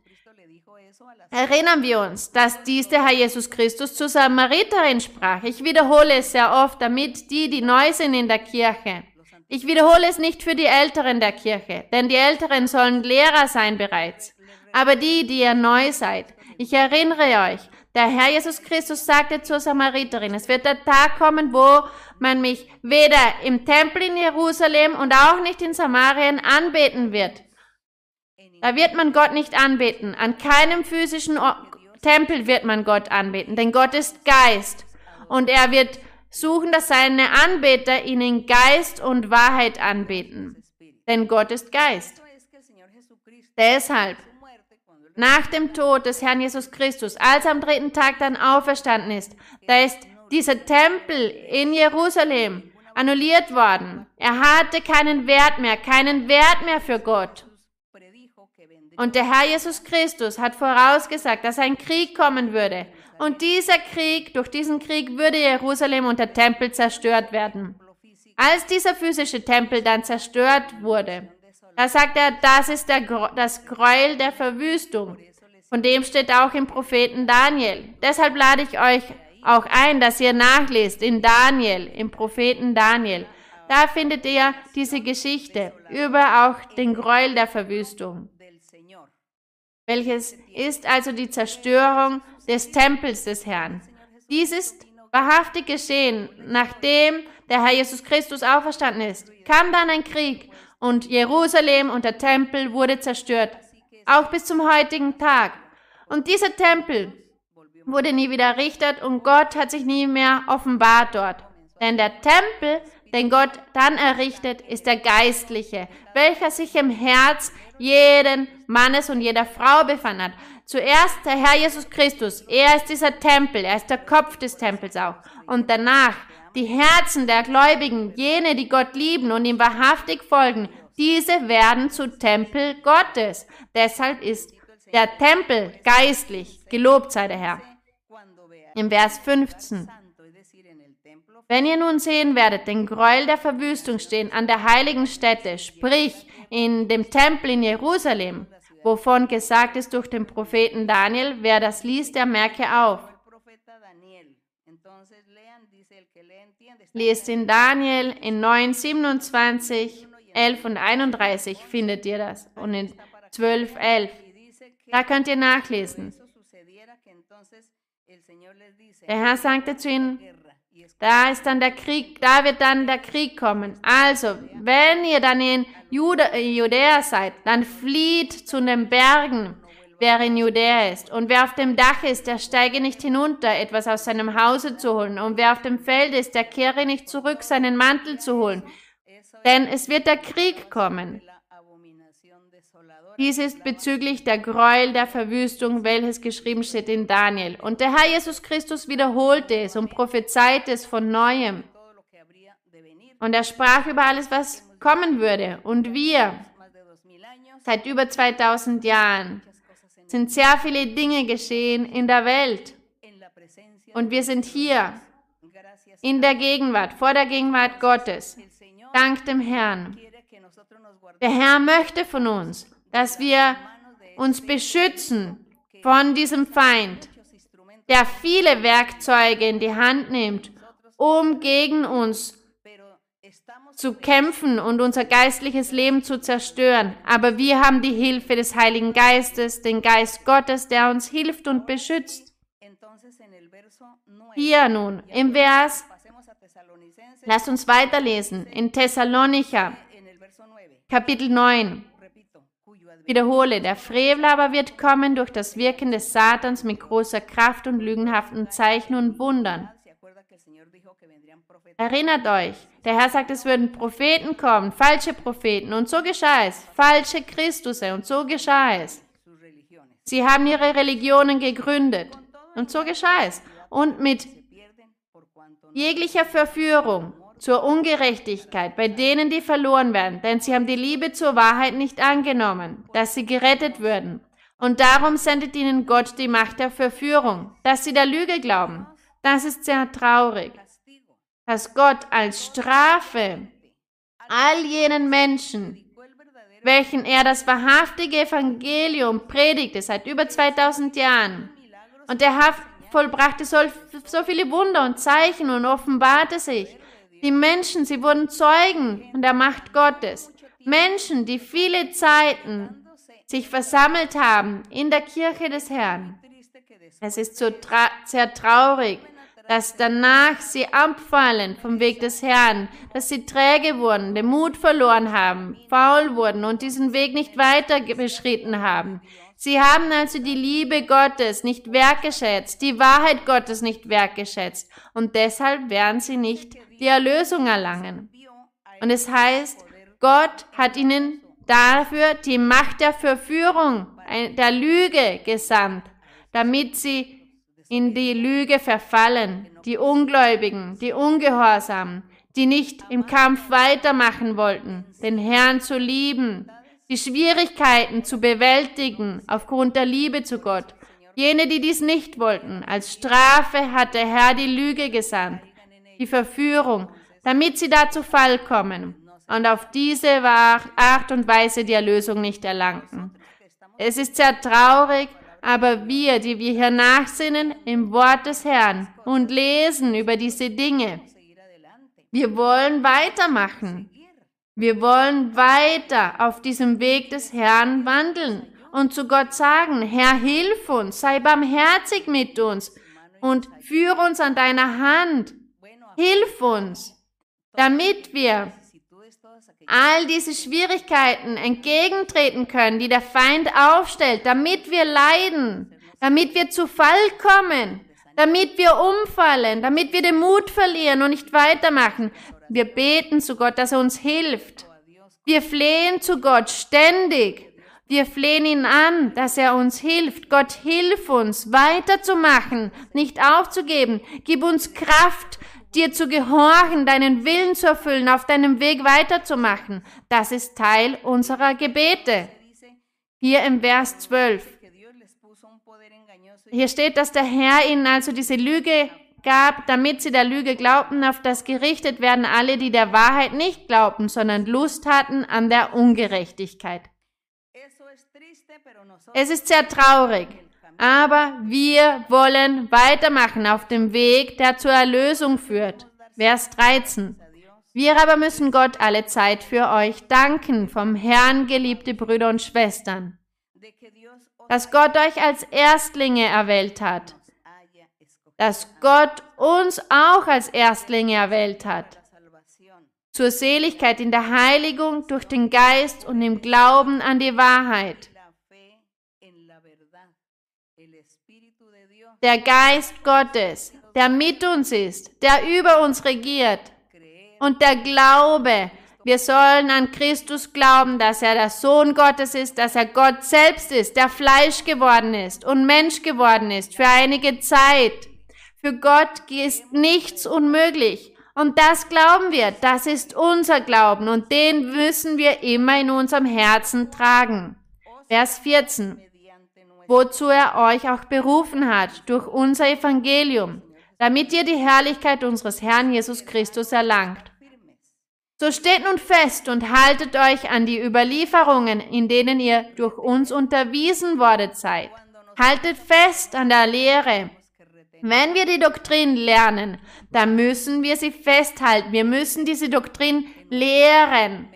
Erinnern wir uns, dass dies der Herr Jesus Christus zur Samariterin sprach. Ich wiederhole es sehr oft, damit die, die neu sind in der Kirche, ich wiederhole es nicht für die Älteren der Kirche, denn die Älteren sollen Lehrer sein bereits. Aber die, die ihr neu seid, ich erinnere euch, der Herr Jesus Christus sagte zur Samariterin, es wird der Tag kommen, wo man mich weder im Tempel in Jerusalem und auch nicht in Samarien anbeten wird. Da wird man Gott nicht anbeten. An keinem physischen Tempel wird man Gott anbeten, denn Gott ist Geist. Und er wird suchen, dass seine Anbeter ihn in Geist und Wahrheit anbeten. Denn Gott ist Geist. Deshalb, nach dem Tod des Herrn Jesus Christus, als er am dritten Tag dann auferstanden ist, da ist dieser Tempel in Jerusalem annulliert worden. Er hatte keinen Wert mehr, keinen Wert mehr für Gott. Und der Herr Jesus Christus hat vorausgesagt, dass ein Krieg kommen würde. Und dieser Krieg, durch diesen Krieg würde Jerusalem und der Tempel zerstört werden. Als dieser physische Tempel dann zerstört wurde, da sagt er, das ist der, das Gräuel der Verwüstung. Von dem steht auch im Propheten Daniel. Deshalb lade ich euch auch ein, dass ihr nachlest in Daniel, im Propheten Daniel. Da findet ihr diese Geschichte über auch den Gräuel der Verwüstung welches ist also die Zerstörung des Tempels des Herrn. Dies ist wahrhaftig geschehen, nachdem der Herr Jesus Christus auferstanden ist. Kam dann ein Krieg und Jerusalem und der Tempel wurde zerstört, auch bis zum heutigen Tag. Und dieser Tempel wurde nie wieder errichtet und Gott hat sich nie mehr offenbart dort. Denn der Tempel, den Gott dann errichtet, ist der geistliche, welcher sich im Herz jeden Mannes und jeder Frau befanden hat. Zuerst der Herr Jesus Christus. Er ist dieser Tempel. Er ist der Kopf des Tempels auch. Und danach die Herzen der Gläubigen, jene, die Gott lieben und ihm wahrhaftig folgen, diese werden zu Tempel Gottes. Deshalb ist der Tempel geistlich. Gelobt sei der Herr. Im Vers 15. Wenn ihr nun sehen werdet, den Gräuel der Verwüstung stehen an der heiligen Stätte, sprich in dem Tempel in Jerusalem, wovon gesagt ist durch den Propheten Daniel. Wer das liest, der merke auf. Lest in Daniel in 9, 27, 11 und 31 findet ihr das. Und in 12, 11. Da könnt ihr nachlesen. Der Herr sagte zu ihnen, da ist dann der Krieg, da wird dann der Krieg kommen. Also, wenn ihr dann in Judäa seid, dann flieht zu den Bergen, wer in Judäa ist. Und wer auf dem Dach ist, der steige nicht hinunter, etwas aus seinem Hause zu holen. Und wer auf dem Feld ist, der kehre nicht zurück, seinen Mantel zu holen. Denn es wird der Krieg kommen. Dies ist bezüglich der Gräuel der Verwüstung, welches geschrieben steht in Daniel. Und der Herr Jesus Christus wiederholte es und prophezeite es von neuem. Und er sprach über alles, was kommen würde. Und wir, seit über 2000 Jahren, sind sehr viele Dinge geschehen in der Welt. Und wir sind hier, in der Gegenwart, vor der Gegenwart Gottes. Dank dem Herrn. Der Herr möchte von uns, dass wir uns beschützen von diesem Feind, der viele Werkzeuge in die Hand nimmt, um gegen uns zu kämpfen und unser geistliches Leben zu zerstören. Aber wir haben die Hilfe des Heiligen Geistes, den Geist Gottes, der uns hilft und beschützt. Hier nun, im Vers, lasst uns weiterlesen, in Thessalonicher, Kapitel 9 wiederhole, der Frevel aber wird kommen durch das Wirken des Satans mit großer Kraft und lügenhaften Zeichen und Wundern. Erinnert euch, der Herr sagt, es würden Propheten kommen, falsche Propheten, und so geschah es, falsche Christusse, und so geschah es. Sie haben ihre Religionen gegründet, und so geschah es. Und mit jeglicher Verführung zur Ungerechtigkeit bei denen, die verloren werden, denn sie haben die Liebe zur Wahrheit nicht angenommen, dass sie gerettet würden. Und darum sendet ihnen Gott die Macht der Verführung, dass sie der Lüge glauben. Das ist sehr traurig, dass Gott als Strafe all jenen Menschen, welchen er das wahrhaftige Evangelium predigte seit über 2000 Jahren, und Haft vollbrachte so viele Wunder und Zeichen und offenbarte sich, die Menschen, sie wurden Zeugen von der Macht Gottes. Menschen, die viele Zeiten sich versammelt haben in der Kirche des Herrn. Es ist so sehr traurig, dass danach sie abfallen vom Weg des Herrn, dass sie träge wurden, den Mut verloren haben, faul wurden und diesen Weg nicht weiter beschritten haben. Sie haben also die Liebe Gottes nicht wertgeschätzt, die Wahrheit Gottes nicht wertgeschätzt. Und deshalb werden sie nicht die Erlösung erlangen. Und es heißt, Gott hat ihnen dafür die Macht der Verführung, der Lüge gesandt, damit sie in die Lüge verfallen, die Ungläubigen, die Ungehorsamen, die nicht im Kampf weitermachen wollten, den Herrn zu lieben, die Schwierigkeiten zu bewältigen aufgrund der Liebe zu Gott. Jene, die dies nicht wollten, als Strafe hat der Herr die Lüge gesandt, die Verführung, damit sie da zu Fall kommen und auf diese Art und Weise die Erlösung nicht erlangten. Es ist sehr traurig, aber wir, die wir hier nachsinnen im Wort des Herrn und lesen über diese Dinge, wir wollen weitermachen. Wir wollen weiter auf diesem Weg des Herrn wandeln und zu Gott sagen, Herr, hilf uns, sei barmherzig mit uns und führe uns an deiner Hand. Hilf uns, damit wir all diese Schwierigkeiten entgegentreten können, die der Feind aufstellt, damit wir leiden, damit wir zu Fall kommen, damit wir umfallen, damit wir den Mut verlieren und nicht weitermachen. Wir beten zu Gott, dass er uns hilft. Wir flehen zu Gott ständig. Wir flehen ihn an, dass er uns hilft. Gott, hilf uns, weiterzumachen, nicht aufzugeben. Gib uns Kraft, dir zu gehorchen, deinen Willen zu erfüllen, auf deinem Weg weiterzumachen. Das ist Teil unserer Gebete. Hier im Vers 12. Hier steht, dass der Herr ihnen also diese Lüge gab, damit sie der Lüge glaubten, auf das gerichtet werden alle, die der Wahrheit nicht glaubten, sondern Lust hatten an der Ungerechtigkeit. Es ist sehr traurig, aber wir wollen weitermachen auf dem Weg, der zur Erlösung führt. Vers 13. Wir aber müssen Gott alle Zeit für euch danken, vom Herrn geliebte Brüder und Schwestern, dass Gott euch als Erstlinge erwählt hat, dass Gott uns auch als Erstlinge erwählt hat, zur Seligkeit in der Heiligung durch den Geist und im Glauben an die Wahrheit. Der Geist Gottes, der mit uns ist, der über uns regiert und der Glaube, wir sollen an Christus glauben, dass er der Sohn Gottes ist, dass er Gott selbst ist, der Fleisch geworden ist und Mensch geworden ist für einige Zeit. Für Gott ist nichts unmöglich. Und das glauben wir, das ist unser Glauben und den müssen wir immer in unserem Herzen tragen. Vers 14. Wozu er euch auch berufen hat durch unser Evangelium, damit ihr die Herrlichkeit unseres Herrn Jesus Christus erlangt. So steht nun fest und haltet euch an die Überlieferungen, in denen ihr durch uns unterwiesen worden seid. Haltet fest an der Lehre, wenn wir die Doktrin lernen, dann müssen wir sie festhalten. Wir müssen diese Doktrin lehren.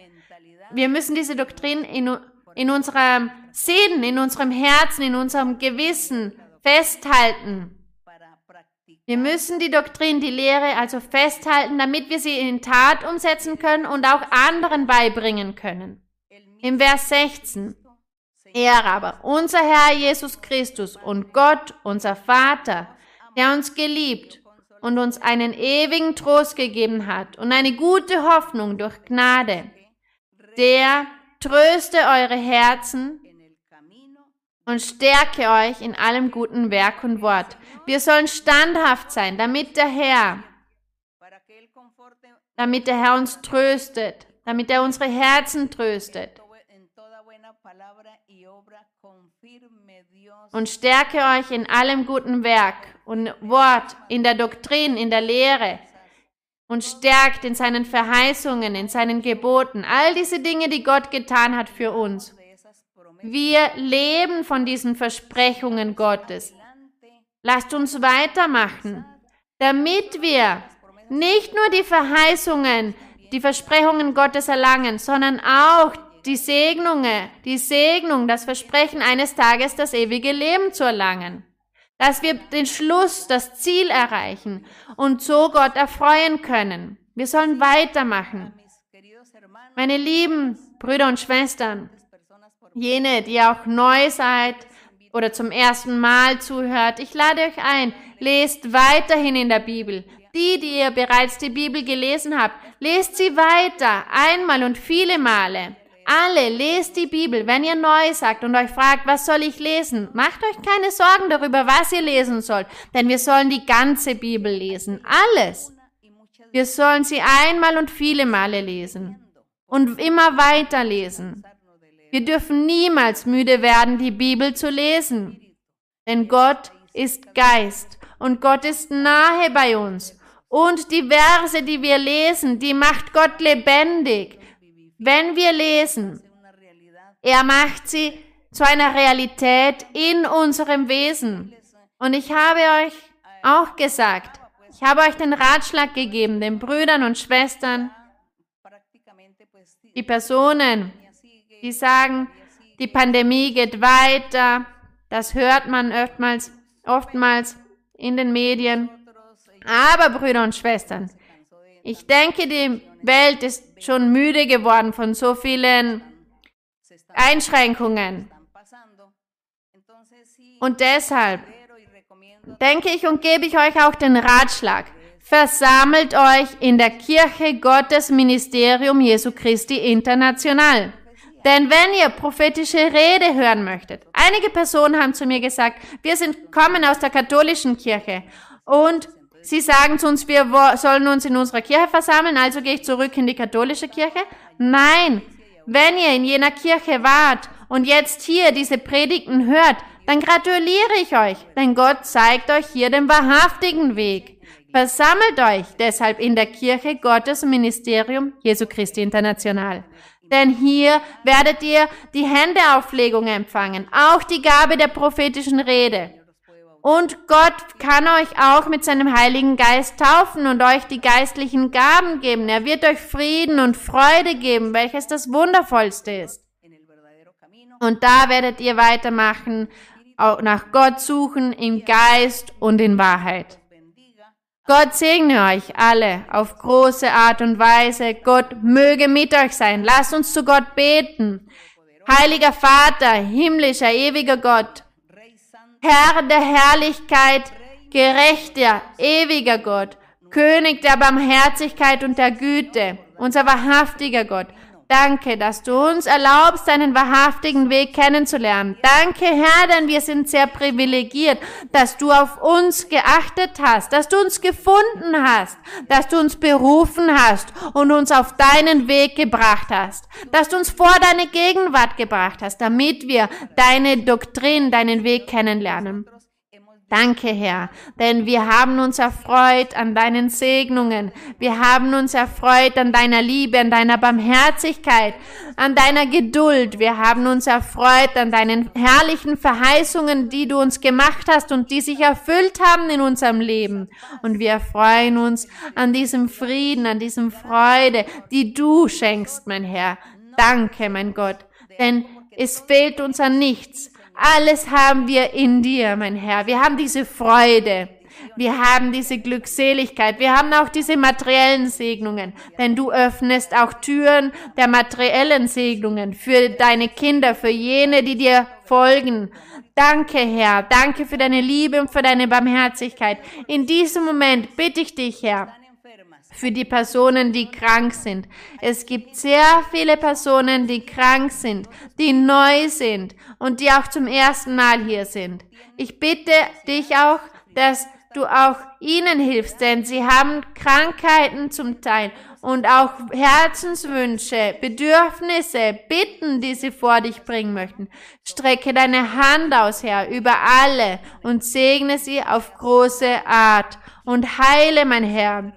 Wir müssen diese Doktrin in, in unserem Sinn, in unserem Herzen, in unserem Gewissen festhalten. Wir müssen die Doktrin, die Lehre also festhalten, damit wir sie in Tat umsetzen können und auch anderen beibringen können. Im Vers 16. Er aber, unser Herr Jesus Christus und Gott, unser Vater, der uns geliebt und uns einen ewigen Trost gegeben hat und eine gute Hoffnung durch Gnade, der tröste eure Herzen und stärke euch in allem guten Werk und Wort. Wir sollen standhaft sein, damit der Herr, damit der Herr uns tröstet, damit er unsere Herzen tröstet und stärke euch in allem guten Werk und Wort, in der Doktrin, in der Lehre und stärkt in seinen Verheißungen, in seinen Geboten, all diese Dinge, die Gott getan hat für uns. Wir leben von diesen Versprechungen Gottes. Lasst uns weitermachen, damit wir nicht nur die Verheißungen, die Versprechungen Gottes erlangen, sondern auch die Segnungen, die Segnung, das Versprechen eines Tages das ewige Leben zu erlangen. Dass wir den Schluss, das Ziel erreichen und so Gott erfreuen können. Wir sollen weitermachen. Meine lieben Brüder und Schwestern, jene, die auch neu seid oder zum ersten Mal zuhört, ich lade euch ein, lest weiterhin in der Bibel. Die, die ihr bereits die Bibel gelesen habt, lest sie weiter, einmal und viele Male. Alle, lest die Bibel. Wenn ihr neu sagt und euch fragt, was soll ich lesen, macht euch keine Sorgen darüber, was ihr lesen sollt, denn wir sollen die ganze Bibel lesen. Alles. Wir sollen sie einmal und viele Male lesen und immer weiter lesen. Wir dürfen niemals müde werden, die Bibel zu lesen. Denn Gott ist Geist und Gott ist nahe bei uns. Und die Verse, die wir lesen, die macht Gott lebendig. Wenn wir lesen, er macht sie zu einer Realität in unserem Wesen. Und ich habe euch auch gesagt, ich habe euch den Ratschlag gegeben, den Brüdern und Schwestern, die Personen, die sagen, die Pandemie geht weiter, das hört man oftmals, oftmals in den Medien. Aber Brüder und Schwestern, ich denke, die Welt ist schon müde geworden von so vielen Einschränkungen. Und deshalb denke ich und gebe ich euch auch den Ratschlag. Versammelt euch in der Kirche Gottes Ministerium Jesu Christi International. Denn wenn ihr prophetische Rede hören möchtet, einige Personen haben zu mir gesagt, wir sind, kommen aus der katholischen Kirche und Sie sagen zu uns, wir sollen uns in unserer Kirche versammeln, also gehe ich zurück in die katholische Kirche? Nein, wenn ihr in jener Kirche wart und jetzt hier diese Predigten hört, dann gratuliere ich euch, denn Gott zeigt euch hier den wahrhaftigen Weg. Versammelt euch deshalb in der Kirche Gottes Ministerium Jesu Christi International. Denn hier werdet ihr die Händeauflegung empfangen, auch die Gabe der prophetischen Rede. Und Gott kann euch auch mit seinem Heiligen Geist taufen und euch die geistlichen Gaben geben. Er wird euch Frieden und Freude geben, welches das Wundervollste ist. Und da werdet ihr weitermachen, auch nach Gott suchen im Geist und in Wahrheit. Gott segne euch alle auf große Art und Weise. Gott möge mit euch sein. Lasst uns zu Gott beten. Heiliger Vater, himmlischer, ewiger Gott, Herr der Herrlichkeit, gerechter, ewiger Gott, König der Barmherzigkeit und der Güte, unser wahrhaftiger Gott, Danke, dass du uns erlaubst, deinen wahrhaftigen Weg kennenzulernen. Danke, Herr, denn wir sind sehr privilegiert, dass du auf uns geachtet hast, dass du uns gefunden hast, dass du uns berufen hast und uns auf deinen Weg gebracht hast, dass du uns vor deine Gegenwart gebracht hast, damit wir deine Doktrin, deinen Weg kennenlernen. Danke, Herr, denn wir haben uns erfreut an deinen Segnungen. Wir haben uns erfreut an deiner Liebe, an deiner Barmherzigkeit, an deiner Geduld. Wir haben uns erfreut an deinen herrlichen Verheißungen, die du uns gemacht hast und die sich erfüllt haben in unserem Leben. Und wir freuen uns an diesem Frieden, an diesem Freude, die du schenkst, mein Herr. Danke, mein Gott, denn es fehlt uns an nichts. Alles haben wir in dir, mein Herr. Wir haben diese Freude. Wir haben diese Glückseligkeit. Wir haben auch diese materiellen Segnungen. Denn du öffnest auch Türen der materiellen Segnungen für deine Kinder, für jene, die dir folgen. Danke, Herr. Danke für deine Liebe und für deine Barmherzigkeit. In diesem Moment bitte ich dich, Herr, für die Personen, die krank sind. Es gibt sehr viele Personen, die krank sind, die neu sind und die auch zum ersten Mal hier sind. Ich bitte dich auch, dass du auch ihnen hilfst, denn sie haben Krankheiten zum Teil und auch Herzenswünsche, Bedürfnisse, Bitten, die sie vor dich bringen möchten. Strecke deine Hand aus, Herr, über alle und segne sie auf große Art und heile, mein Herr,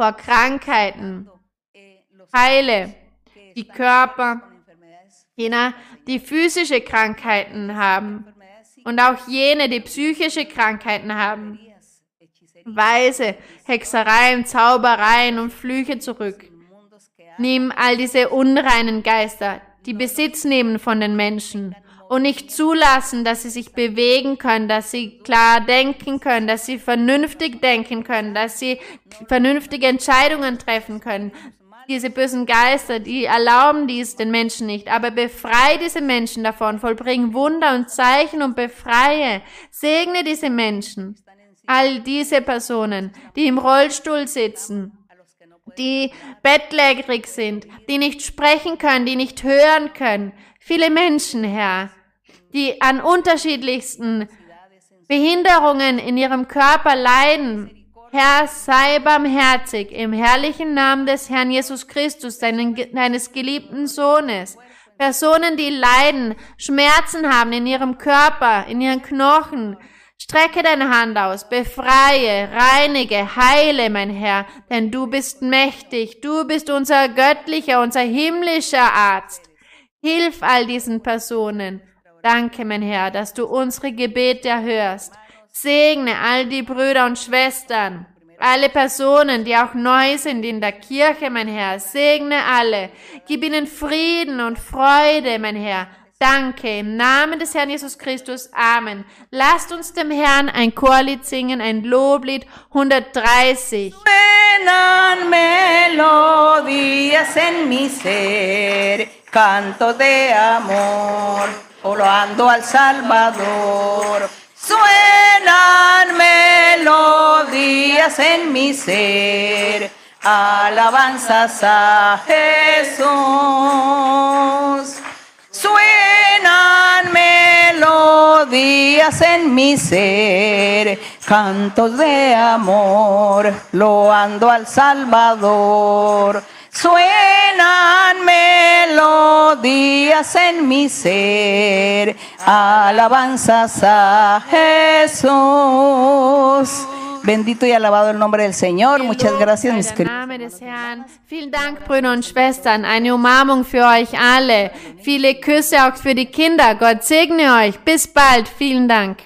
vor Krankheiten. Heile. die Körper. jener, die physische Krankheiten haben. Und auch jene, die psychische Krankheiten haben. Weise Hexereien, Zaubereien und Flüche zurück. Nimm all diese unreinen Geister, die Besitz nehmen von den Menschen und nicht zulassen, dass sie sich bewegen können, dass sie klar denken können, dass sie vernünftig denken können, dass sie vernünftige Entscheidungen treffen können. Diese bösen Geister, die erlauben dies den Menschen nicht, aber befreie diese Menschen davon, vollbring Wunder und Zeichen und befreie, segne diese Menschen, all diese Personen, die im Rollstuhl sitzen, die bettlägerig sind, die nicht sprechen können, die nicht hören können. Viele Menschen, Herr, die an unterschiedlichsten Behinderungen in ihrem Körper leiden. Herr, sei barmherzig im herrlichen Namen des Herrn Jesus Christus, deines geliebten Sohnes. Personen, die leiden, Schmerzen haben in ihrem Körper, in ihren Knochen. Strecke deine Hand aus, befreie, reinige, heile, mein Herr, denn du bist mächtig, du bist unser göttlicher, unser himmlischer Arzt. Hilf all diesen Personen. Danke, mein Herr, dass du unsere Gebete erhörst. Segne all die Brüder und Schwestern, alle Personen, die auch neu sind in der Kirche, mein Herr. Segne alle. Gib ihnen Frieden und Freude, mein Herr. Danke, im Namen des Herrn Jesus Christus. Amen. Lasst uns dem Herrn ein Chorlied singen, ein Loblied 130. Suenan en mi ser, canto de amor. Oloando al Salvador. Suenan melodías en mi ser, alabanzas a Jesús. Suenan melodías en mi ser, cantos de amor, loando al Salvador. Suenan melodías en mi ser, alabanzas a Jesús. Bendito y alabado el nombre del Señor. Muchas gracias, mis queridos. Vielen Dank, Brüder und Schwestern. Eine Umarmung für euch alle. Viele Küsse auch für die Kinder. Gott segne euch. Bis bald. Vielen Dank.